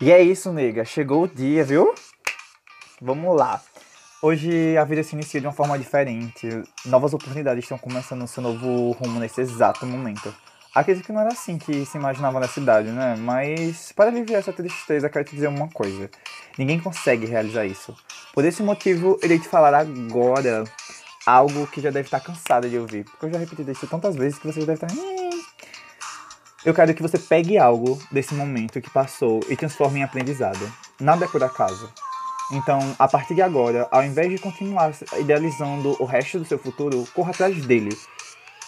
E é isso, nega. Chegou o dia, viu? Vamos lá. Hoje a vida se inicia de uma forma diferente. Novas oportunidades estão começando seu novo rumo nesse exato momento. Acredito que não era assim que se imaginava na cidade, né? Mas para aliviar essa tristeza, quero te dizer uma coisa. Ninguém consegue realizar isso. Por esse motivo, irei te falar agora algo que já deve estar cansada de ouvir. Porque eu já repeti isso tantas vezes que você já deve estar. Eu quero que você pegue algo desse momento que passou e transforme em aprendizado. Nada é por acaso. Então, a partir de agora, ao invés de continuar idealizando o resto do seu futuro, corra atrás dele.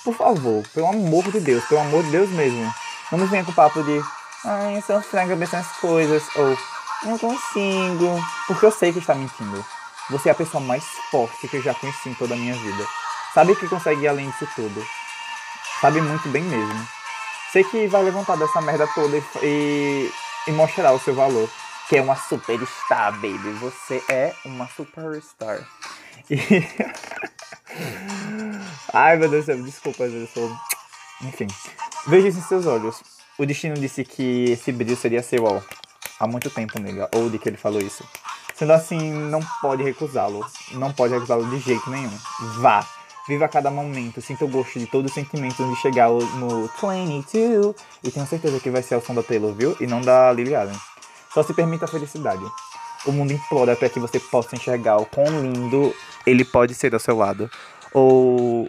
Por favor, pelo amor de Deus, pelo amor de Deus mesmo. Não me venha com o papo de ai, eu sou franca pensando as coisas, ou não consigo. Porque eu sei que está mentindo. Você é a pessoa mais forte que eu já conheci em toda a minha vida. Sabe que consegue ir além disso tudo. Sabe muito bem mesmo. Sei que vai levantar dessa merda toda e, e, e mostrar o seu valor. Que é uma superstar, baby. Você é uma superstar. E... Ai, meu Deus do céu, desculpa, eu sou. Enfim. Veja isso em seus olhos. O destino disse que esse brilho seria seu, ó. Há muito tempo, nega. Ou de que ele falou isso. Sendo assim, não pode recusá-lo. Não pode recusá-lo de jeito nenhum. Vá. Viva cada momento. Sinta o gosto de todos os sentimentos de chegar no 22. E tenho certeza que vai ser o som da Taylor, viu? E não da Lily Allen. Só se permita a felicidade. O mundo implora para que você possa enxergar o quão lindo ele pode ser ao seu lado. Ou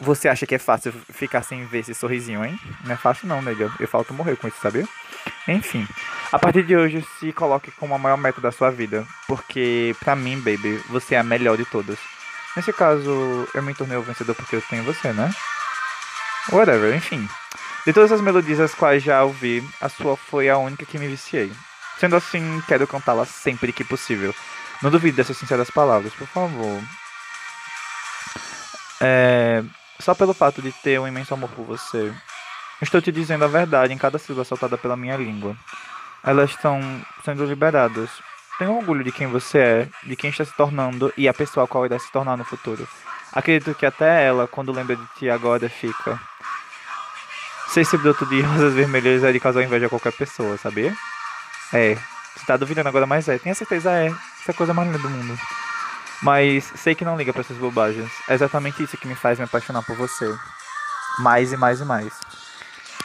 você acha que é fácil ficar sem ver esse sorrisinho, hein? Não é fácil não, nega. Eu falto morrer com isso, sabia? Enfim. A partir de hoje, se coloque como a maior meta da sua vida. Porque, pra mim, baby, você é a melhor de todas. Nesse caso, eu me tornei o vencedor porque eu tenho você, né? Whatever, enfim. De todas as melodias as quais já ouvi, a sua foi a única que me viciei. Sendo assim, quero cantá-la sempre que possível. Não duvide dessas sinceras palavras, por favor. É, só pelo fato de ter um imenso amor por você. Estou te dizendo a verdade em cada sílaba soltada pela minha língua. Elas estão sendo liberadas. Tenho orgulho de quem você é, de quem está se tornando e a pessoa a qual irá se tornar no futuro. Acredito que até ela, quando lembra de ti agora, fica. Ser esse broto de rosas vermelhas é de causar inveja a qualquer pessoa, sabia? É. Você tá duvidando agora, mas é. Tenha certeza, é. Isso é a coisa mais linda do mundo. Mas sei que não liga para essas bobagens. É exatamente isso que me faz me apaixonar por você. Mais e mais e mais.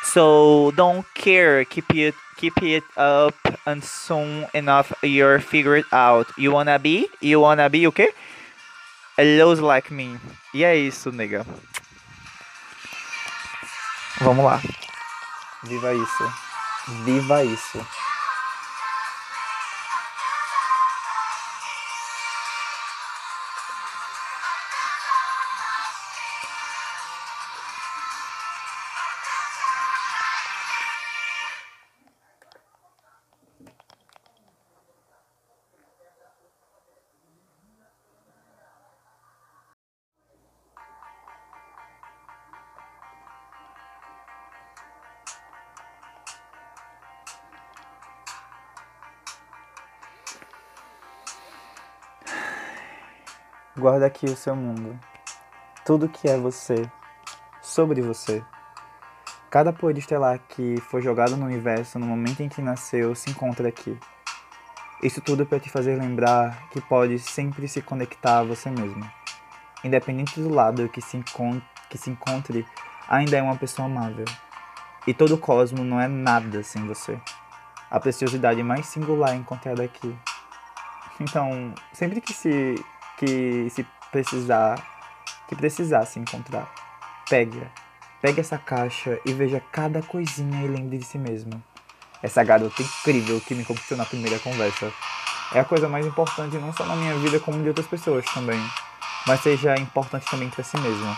So don't care, keep it keep it up and soon enough you'll figure it out. You wanna be? You wanna be o quê? Loser like me. E é isso, nega. Vamos lá. Viva isso. Viva isso. Guarda aqui o seu mundo. Tudo que é você, sobre você. Cada poeira estelar que foi jogado no universo no momento em que nasceu se encontra aqui. Isso tudo para te fazer lembrar que pode sempre se conectar a você mesmo. Independente do lado que se, que se encontre, ainda é uma pessoa amável. E todo o cosmo não é nada sem você. A preciosidade mais singular é encontrada aqui. Então, sempre que se que se precisar, que precisar se encontrar, pegue Pegue essa caixa e veja cada coisinha e lembre de si mesmo. Essa garota incrível que me conquistou na primeira conversa. É a coisa mais importante não só na minha vida como de outras pessoas também. Mas seja importante também para si mesmo.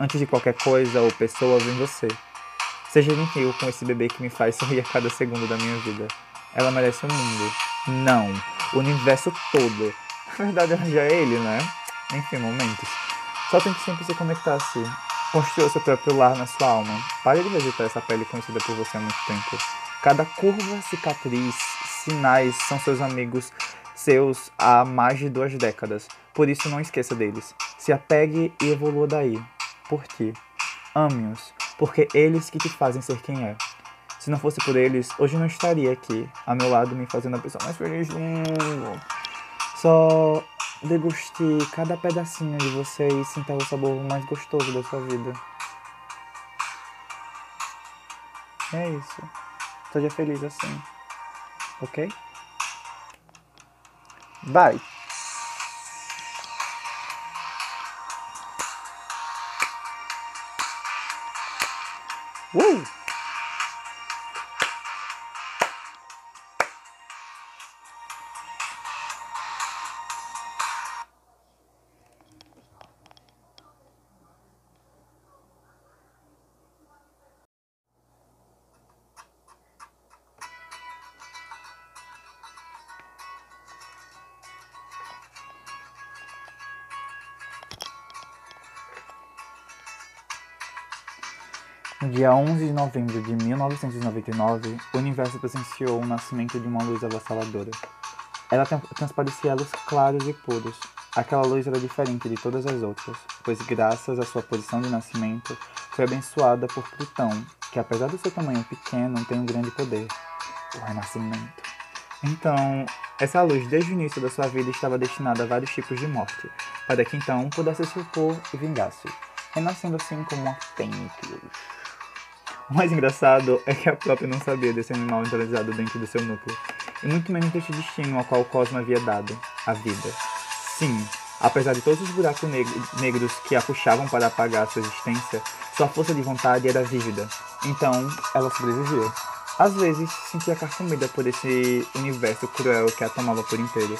Antes de qualquer coisa ou pessoa, vem você. Seja gentil com esse bebê que me faz sorrir a cada segundo da minha vida. Ela merece o mundo. Não, o universo todo. Na verdade, é ele, né? Enfim, momentos. Só tente sempre se conectar assim. Construa seu próprio lar na sua alma. Pare de visitar essa pele conhecida por você há muito tempo. Cada curva, cicatriz, sinais são seus amigos seus há mais de duas décadas. Por isso, não esqueça deles. Se apegue e evolua daí. Por ti. Ame-os, porque eles que te fazem ser quem é. Se não fosse por eles, hoje não estaria aqui, a meu lado, me fazendo a pessoa mais feliz do mundo. Só deguste cada pedacinho de você e sinta o sabor mais gostoso da sua vida. É isso. Seja feliz assim. Ok? Vai! Uh! Dia 11 de novembro de 1999, o universo presenciou o nascimento de uma luz avassaladora. Ela transparecia luz claros e puros. Aquela luz era diferente de todas as outras, pois graças à sua posição de nascimento, foi abençoada por Plutão, que apesar do seu tamanho pequeno, tem um grande poder, o renascimento. Então, essa luz desde o início da sua vida estava destinada a vários tipos de morte, para que então pudesse se opor e vingasse, renascendo assim como uma fênix. O mais engraçado é que a própria não sabia desse animal entrosado dentro do seu núcleo, e muito menos deste destino ao qual o Cosmo havia dado, a vida. Sim, apesar de todos os buracos negros que a puxavam para apagar sua existência, sua força de vontade era vívida, então ela sobrevivia. Às vezes sentia carcomida por esse universo cruel que a tomava por inteiro,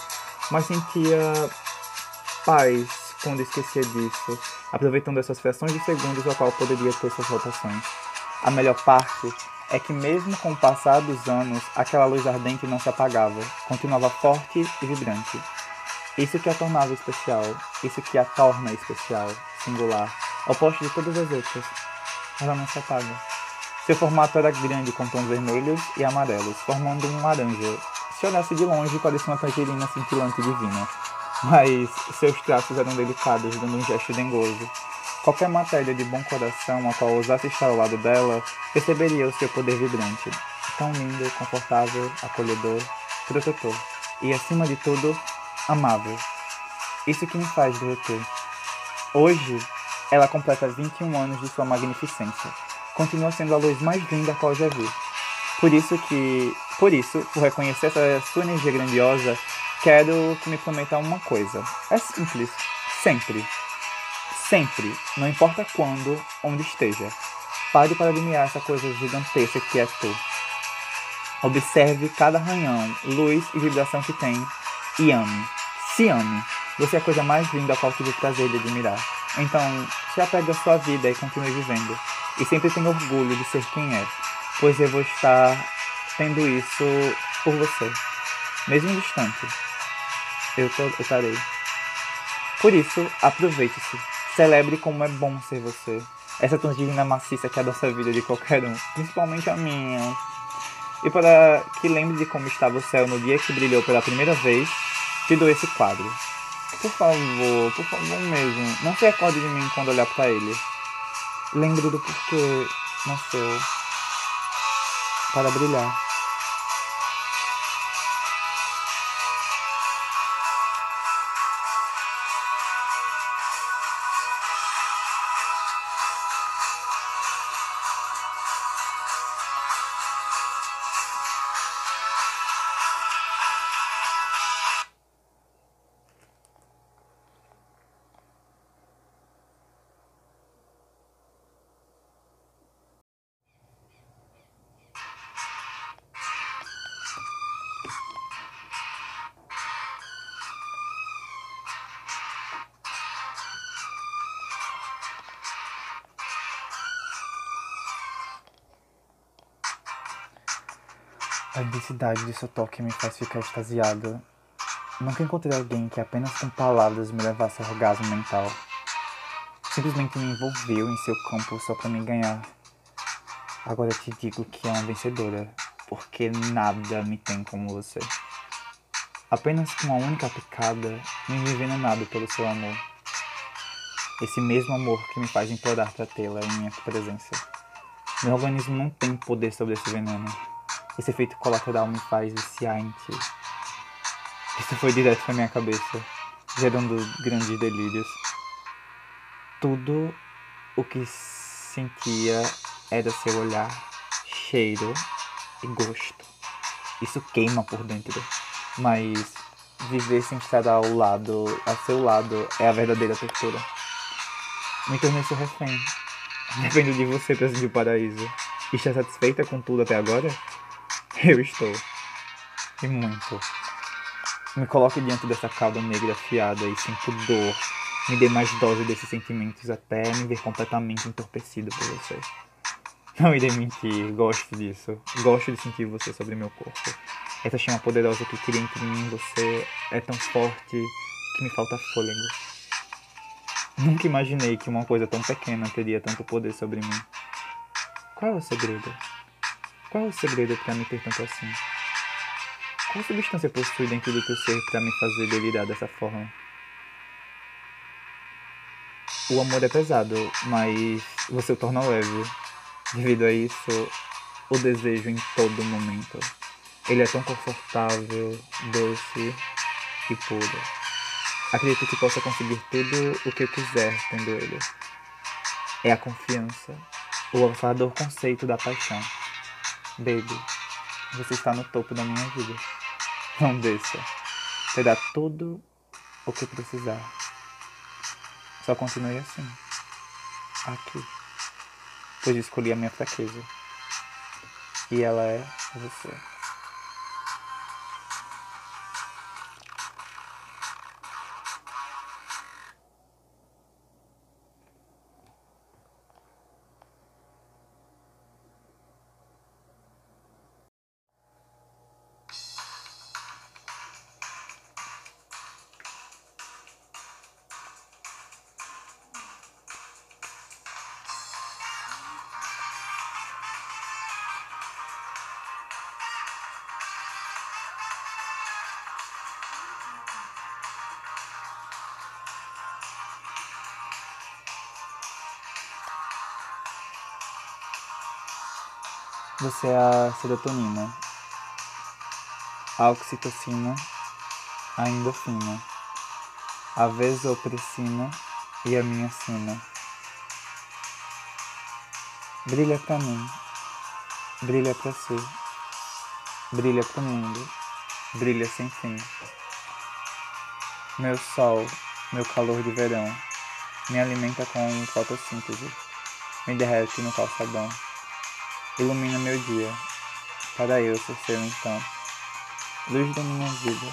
mas sentia paz quando esquecia disso, aproveitando essas frações de segundos ao qual poderia ter suas rotações. A melhor parte é que, mesmo com o passar dos anos, aquela luz ardente não se apagava, continuava forte e vibrante. Isso que a tornava especial, isso que a torna especial, singular, oposto de todas as outras. Ela não se apaga. Seu formato era grande com tons vermelhos e amarelos, formando um laranja. Se olhasse de longe, parecia uma tangerina cintilante divina. Mas seus traços eram delicados, dando um gesto dengoso, Qualquer matéria de bom coração a qual ousasse estar ao lado dela perceberia o seu poder vibrante. Tão lindo, confortável, acolhedor, protetor e, acima de tudo, amável. Isso que me faz derreter. Hoje, ela completa 21 anos de sua magnificência. Continua sendo a luz mais linda a qual já vi. Por isso que, por isso, por reconhecer essa sua energia grandiosa, quero que me prometa uma coisa. É simples, sempre. Sempre, não importa quando, onde esteja. Pare para admirar essa coisa gigantesca que é tu. Observe cada arranhão, luz e vibração que tem e ame. Se ame. Você é a coisa mais linda a qual tive o prazer de admirar. Então, se apegue à sua vida e continue vivendo. E sempre tenha orgulho de ser quem é, pois eu vou estar tendo isso por você. Mesmo distante, eu, eu estarei. Por isso, aproveite-se. Celebre como é bom ser você. Essa tangerina maciça que adoça a vida de qualquer um, principalmente a minha. E para que lembre de como estava o céu no dia que brilhou pela primeira vez, te dou esse quadro. Por favor, por favor mesmo, não se recorde de mim quando olhar para ele. Lembre do porquê nasceu para brilhar. A densidade de seu toque me faz ficar extasiada. Nunca encontrei alguém que apenas com palavras me levasse ao orgasmo mental. Simplesmente me envolveu em seu campo só para me ganhar. Agora te digo que é uma vencedora, porque nada me tem como você. Apenas com uma única picada, me envenenado pelo seu amor. Esse mesmo amor que me faz implorar para tê-la em minha presença. Meu organismo não tem poder sobre esse veneno. Esse efeito colateral me faz ti. Isso foi direto pra minha cabeça, gerando grandes delírios. Tudo o que sentia era seu olhar, cheiro e gosto. Isso queima por dentro, mas viver sem estar ao lado, a seu lado, é a verdadeira tortura. Me tornei seu refém. Dependo de você sentir o paraíso. Está satisfeita com tudo até agora? Eu estou. E muito. Me coloque diante dessa cauda negra afiada e sinto dor. Me dê mais dose desses sentimentos até me ver completamente entorpecido por você. Não irei mentir, gosto disso. Gosto de sentir você sobre meu corpo. Essa chama poderosa que cria entre mim e você é tão forte que me falta fôlego. Nunca imaginei que uma coisa tão pequena teria tanto poder sobre mim. Qual é o segredo? Qual é o segredo para me ter tanto assim? Qual substância possui dentro do teu ser para me fazer delirar dessa forma? O amor é pesado, mas você o torna leve. Devido a isso, o desejo em todo momento. Ele é tão confortável, doce e puro. Acredito que possa conseguir tudo o que eu quiser tendo ele. É a confiança, o avassalador conceito da paixão. Baby, você está no topo da minha vida. Não desça. Terá tudo o que precisar. Só continue assim. Aqui. Pois escolhi a minha fraqueza. E ela é você. Você é a serotonina, a oxitocina, a endorfina, a vasopressina. E a minha sina. Brilha pra mim, brilha pra si, brilha pro mundo, brilha sem fim. Meu sol, meu calor de verão, me alimenta com fotossíntese, me derrete no calçadão ilumina meu dia, para eu ser seu então, luz da minha vida,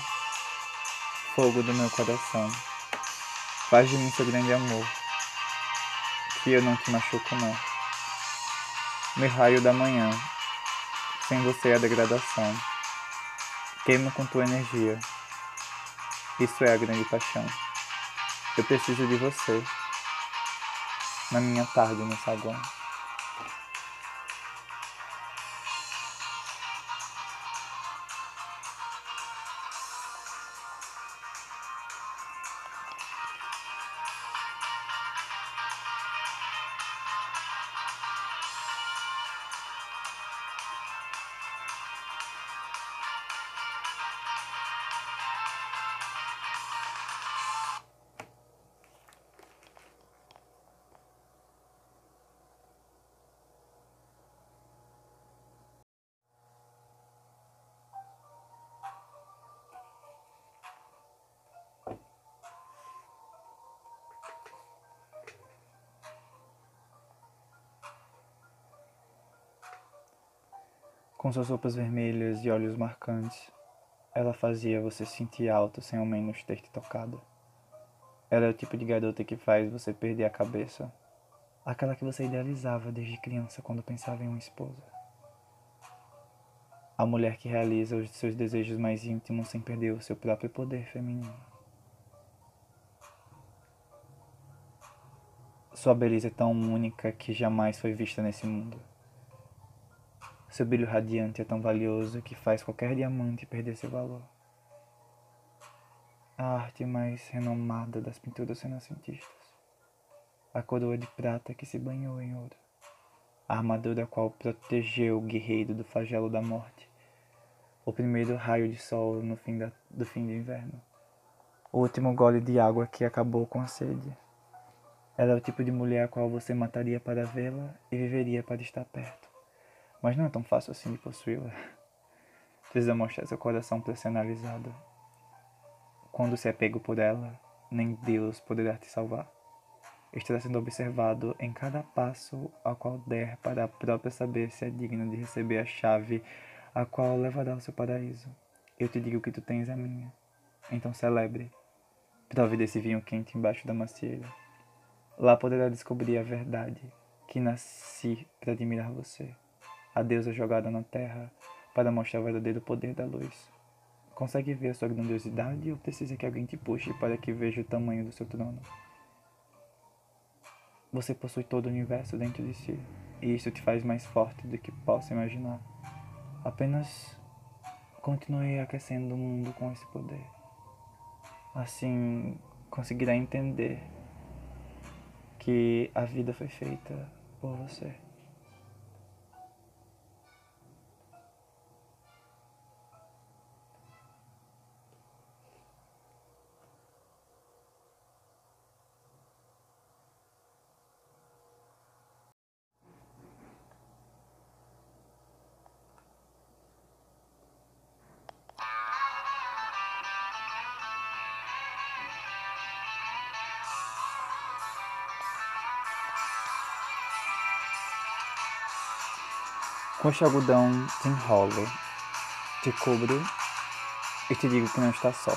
fogo do meu coração, faz de mim seu grande amor, que eu não te machuco não. Meu raio da manhã, sem você a degradação, queimo com tua energia, isso é a grande paixão. Eu preciso de você, na minha tarde no saguão. Com suas roupas vermelhas e olhos marcantes, ela fazia você se sentir alto sem ao menos ter te tocado. Ela é o tipo de garota que faz você perder a cabeça. Aquela que você idealizava desde criança quando pensava em uma esposa. A mulher que realiza os seus desejos mais íntimos sem perder o seu próprio poder feminino. Sua beleza é tão única que jamais foi vista nesse mundo. Seu brilho radiante é tão valioso que faz qualquer diamante perder seu valor. A arte mais renomada das pinturas renascentistas. A coroa de prata que se banhou em ouro. a armadura qual protegeu o guerreiro do flagelo da morte, o primeiro raio de sol no fim da, do fim do inverno, o último gole de água que acabou com a sede. Ela é o tipo de mulher a qual você mataria para vê-la e viveria para estar perto. Mas não é tão fácil assim de possuí-la. Precisa mostrar seu coração personalizado. Quando se é pego por ela, nem Deus poderá te salvar. Estará sendo observado em cada passo ao qual der para a própria saber se é digna de receber a chave a qual levará ao seu paraíso. Eu te digo que tu tens a minha. Então celebre. Prove desse vinho quente embaixo da macieira. Lá poderá descobrir a verdade, que nasci para admirar você. A deusa jogada na terra para mostrar o verdadeiro poder da luz. Consegue ver a sua grandiosidade ou precisa que alguém te puxe para que veja o tamanho do seu trono? Você possui todo o universo dentro de si, e isso te faz mais forte do que possa imaginar. Apenas continue aquecendo o mundo com esse poder. Assim conseguirá entender que a vida foi feita por você. Com este algodão te enrolo, te cubro e te digo que não está só.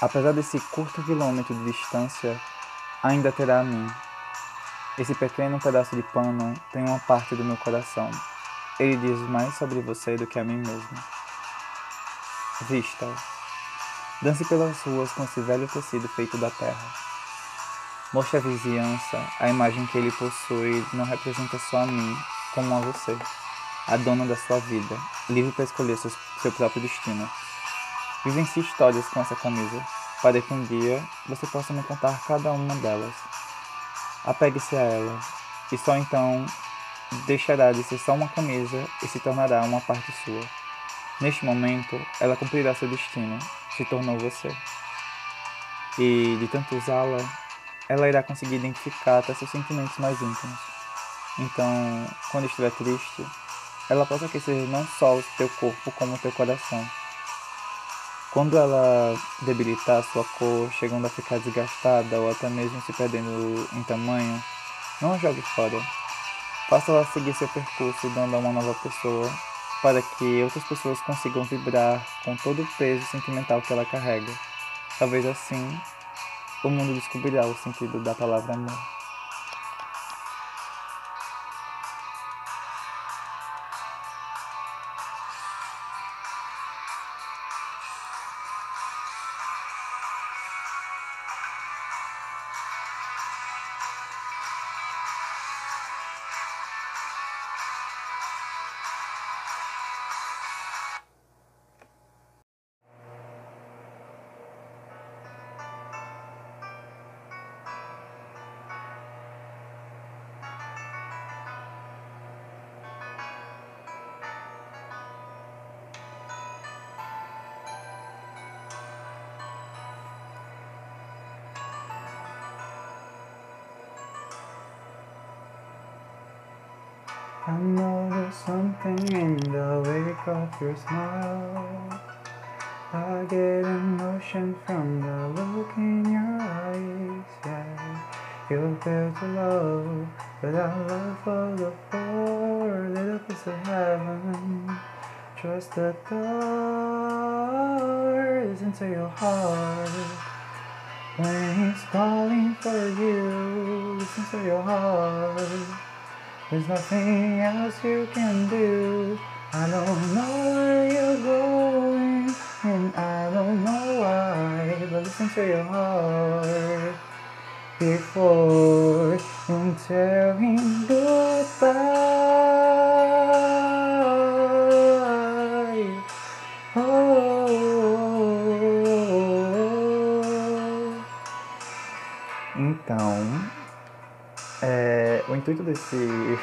Apesar desse curto quilômetro de distância, ainda terá a mim. Esse pequeno pedaço de pano tem uma parte do meu coração. Ele diz mais sobre você do que a mim mesmo. Vista. Dance pelas ruas com esse velho tecido feito da terra. Mostre à vizinhança a imagem que ele possui não representa só a mim, como a você, a dona da sua vida, livre para escolher seu, seu próprio destino. Vivencie histórias com essa camisa, para que um dia você possa me contar cada uma delas. Apegue-se a ela, e só então deixará de ser só uma camisa e se tornará uma parte sua. Neste momento, ela cumprirá seu destino, se tornou você. E, de tanto usá-la, ela irá conseguir identificar até seus sentimentos mais íntimos. Então, quando estiver triste, ela possa aquecer não só o teu corpo, como o teu coração. Quando ela debilitar a sua cor, chegando a ficar desgastada ou até mesmo se perdendo em tamanho, não a jogue fora. Faça-la seguir seu percurso, dando a uma nova pessoa, para que outras pessoas consigam vibrar com todo o peso sentimental que ela carrega. Talvez assim, o mundo descobrirá o sentido da palavra amor. I know there's something in the wake of your smile. I get emotion from the look in your eyes. Yeah, you're built to love, our love for the poor, little piece of heaven. Trust the doors into your heart. When he's calling for you, listen to your heart. There's nothing else you can do. I don't know where you're going, and I don't know why. But listen to your heart before you tell him goodbye. Intuito desse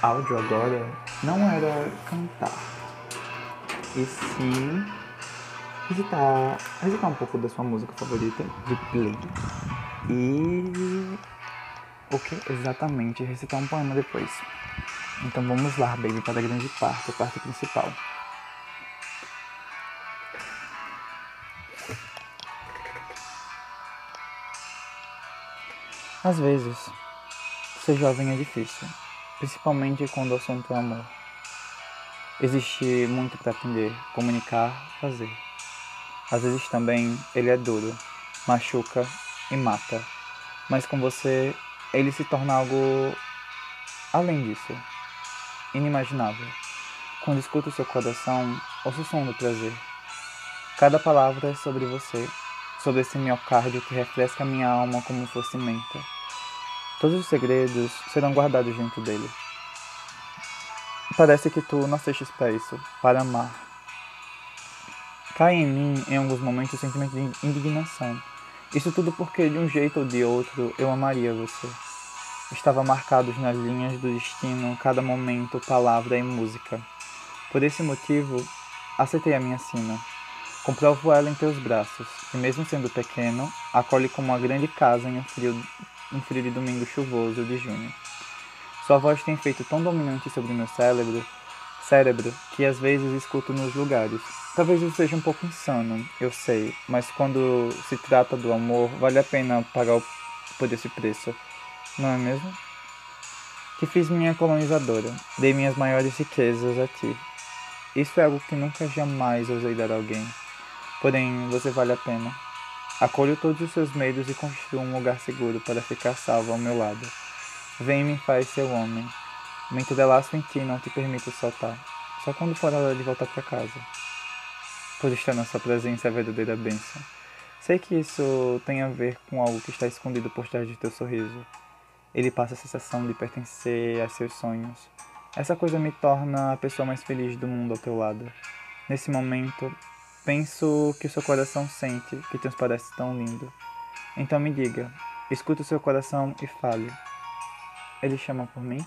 áudio agora não era cantar, e sim recitar, recitar um pouco da sua música favorita de play. E o que exatamente? Recitar um poema depois. Então vamos lá, baby, para a grande parte, a parte principal. Às vezes, ser jovem é difícil, principalmente quando o assunto é amor. Existe muito para aprender, comunicar, fazer. Às vezes também ele é duro, machuca e mata, mas com você ele se torna algo além disso, inimaginável. Quando escuto seu coração, ouço o som do prazer. Cada palavra é sobre você, sobre esse miocárdio que refresca minha alma como fosse menta. Todos os segredos serão guardados junto dele. Parece que tu nasceste isso, para amar. Cai em mim, em alguns momentos, o sentimento de indignação. Isso tudo porque, de um jeito ou de outro, eu amaria você. Estava marcados nas linhas do destino cada momento, palavra e música. Por esse motivo, aceitei a minha sina Comprovo ela em teus braços, e mesmo sendo pequeno, acolhe como uma grande casa em um frio, um frio de domingo chuvoso de junho. Sua voz tem feito tão dominante sobre meu cérebro, cérebro que às vezes escuto nos lugares. Talvez isso seja um pouco insano, eu sei, mas quando se trata do amor, vale a pena pagar por esse preço, não é mesmo? Que fiz minha colonizadora, dei minhas maiores riquezas a ti. Isso é algo que nunca jamais ousei dar a alguém. Porém, você vale a pena. Acolho todos os seus medos e construo um lugar seguro para ficar salvo ao meu lado. Vem e me faz seu homem. Me entrelaço em ti não te permito soltar. Só quando for a hora de voltar para casa. Por estar na sua presença é a verdadeira bênção. Sei que isso tem a ver com algo que está escondido por trás de teu sorriso. Ele passa a sensação de pertencer a seus sonhos. Essa coisa me torna a pessoa mais feliz do mundo ao teu lado. Nesse momento, Penso que o seu coração sente, que transparece tão lindo. Então me diga, escute o seu coração e fale. Ele chama por mim?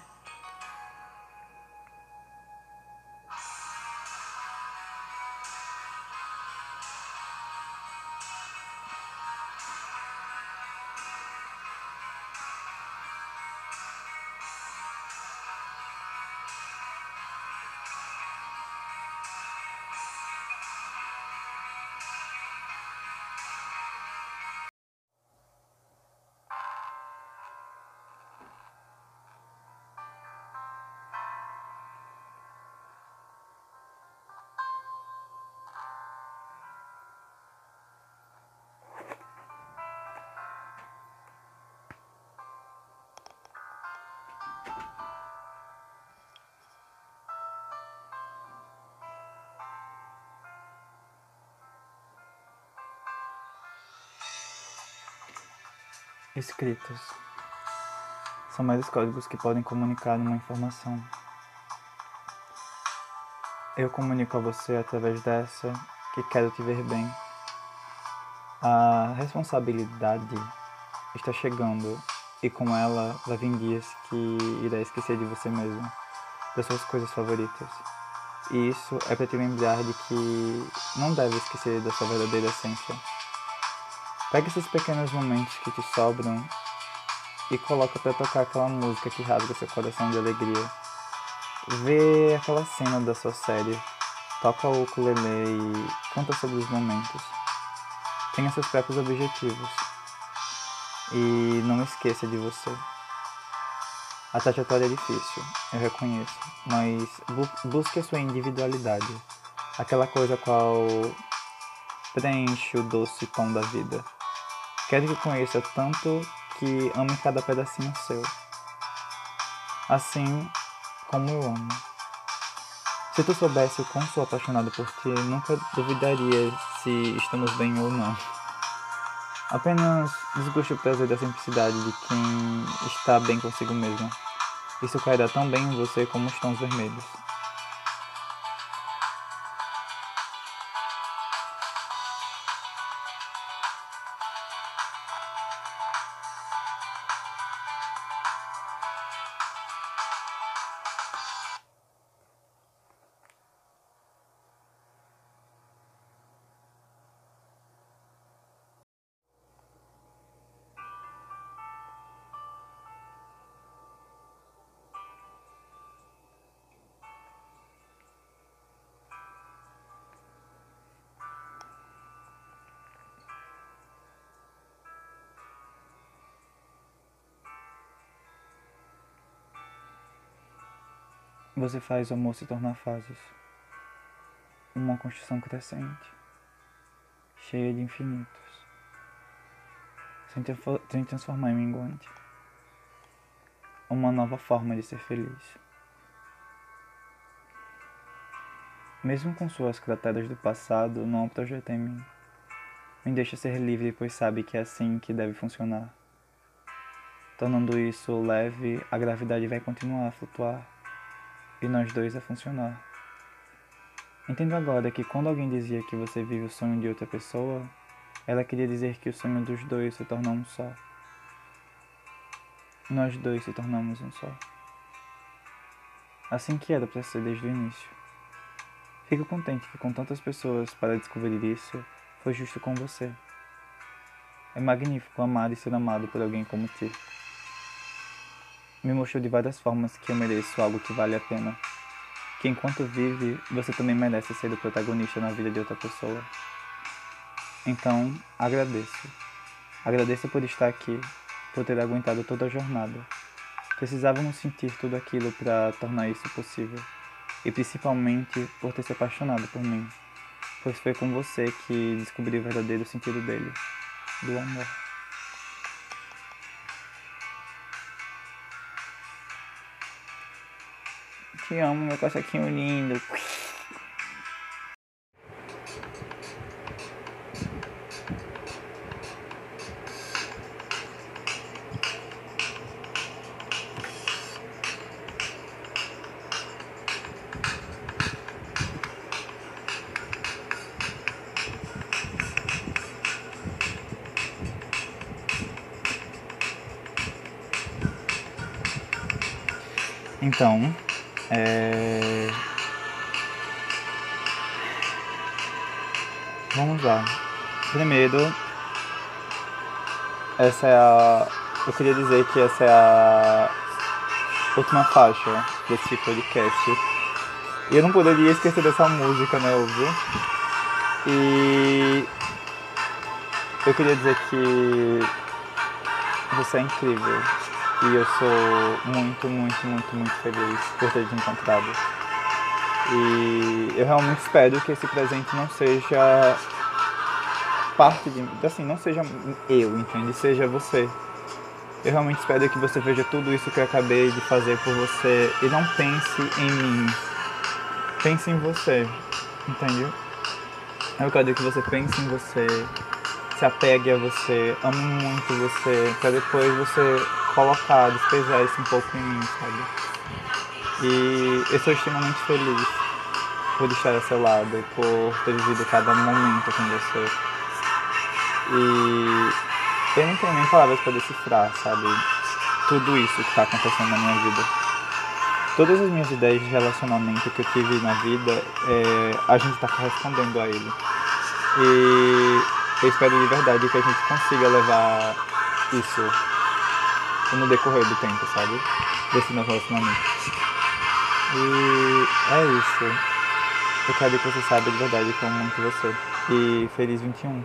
Escritos são mais os códigos que podem comunicar uma informação. Eu comunico a você através dessa que quero te ver bem. A responsabilidade está chegando e com ela vai vir dias que irá esquecer de você mesmo, das suas coisas favoritas. E isso é para te lembrar de que não deve esquecer da sua verdadeira essência. Pega esses pequenos momentos que te sobram e coloca para tocar aquela música que rasga seu coração de alegria. Vê aquela cena da sua série, toca o ukulele e canta sobre os momentos. Tenha seus próprios objetivos e não esqueça de você. A trajetória é difícil, eu reconheço, mas bu busque a sua individualidade, aquela coisa qual preenche o doce tom da vida. Quero que conheça tanto que ame cada pedacinho seu. Assim como eu amo. Se tu soubesse o quão sou apaixonado por ti, nunca duvidaria se estamos bem ou não. Apenas desgoste o prazer da simplicidade de quem está bem consigo mesmo. Isso cairá tão bem em você como os tons vermelhos. Você faz o amor se tornar fases. Uma construção crescente, cheia de infinitos, sem transformar em minguante. Uma nova forma de ser feliz. Mesmo com suas crateras do passado, não projeta em mim. Me deixa ser livre, pois sabe que é assim que deve funcionar. Tornando isso leve, a gravidade vai continuar a flutuar e nós dois a funcionar. Entendo agora que quando alguém dizia que você vive o sonho de outra pessoa, ela queria dizer que o sonho dos dois se tornou um só. Nós dois se tornamos um só. Assim que era para ser desde o início. Fico contente que com tantas pessoas para descobrir isso, foi justo com você. É magnífico amar e ser amado por alguém como ti. Me mostrou de várias formas que eu mereço algo que vale a pena. Que enquanto vive, você também merece ser o protagonista na vida de outra pessoa. Então, agradeço. Agradeço por estar aqui, por ter aguentado toda a jornada. Precisávamos sentir tudo aquilo para tornar isso possível e principalmente por ter se apaixonado por mim, pois foi com você que descobri o verdadeiro sentido dele, do amor. Te amo, meu casaquinho lindo. Então, é... vamos lá. Primeiro, essa é a. Eu queria dizer que essa é a última faixa desse podcast. E eu não poderia esquecer dessa música, né, óbvio. E eu queria dizer que você é incrível. E eu sou muito, muito, muito, muito feliz por ter te encontrado. E eu realmente espero que esse presente não seja parte de assim, não seja eu, entende? Seja você. Eu realmente espero que você veja tudo isso que eu acabei de fazer por você e não pense em mim. Pense em você, entende? Eu quero que você pense em você, se apegue a você, ame muito você, para depois você colocar, despejar isso um pouco em mim, sabe? E eu sou extremamente feliz por estar ao seu lado e por ter vivido cada momento com você. E eu não tenho nem palavras para decifrar, sabe? Tudo isso que está acontecendo na minha vida. Todas as minhas ideias de relacionamento que eu tive na vida, é, a gente está correspondendo a ele. E eu espero de verdade que a gente consiga levar isso no decorrer do tempo, sabe? Desse nosso relacionamento. E é isso. Eu quero que você saiba de verdade como muito você. E feliz 21.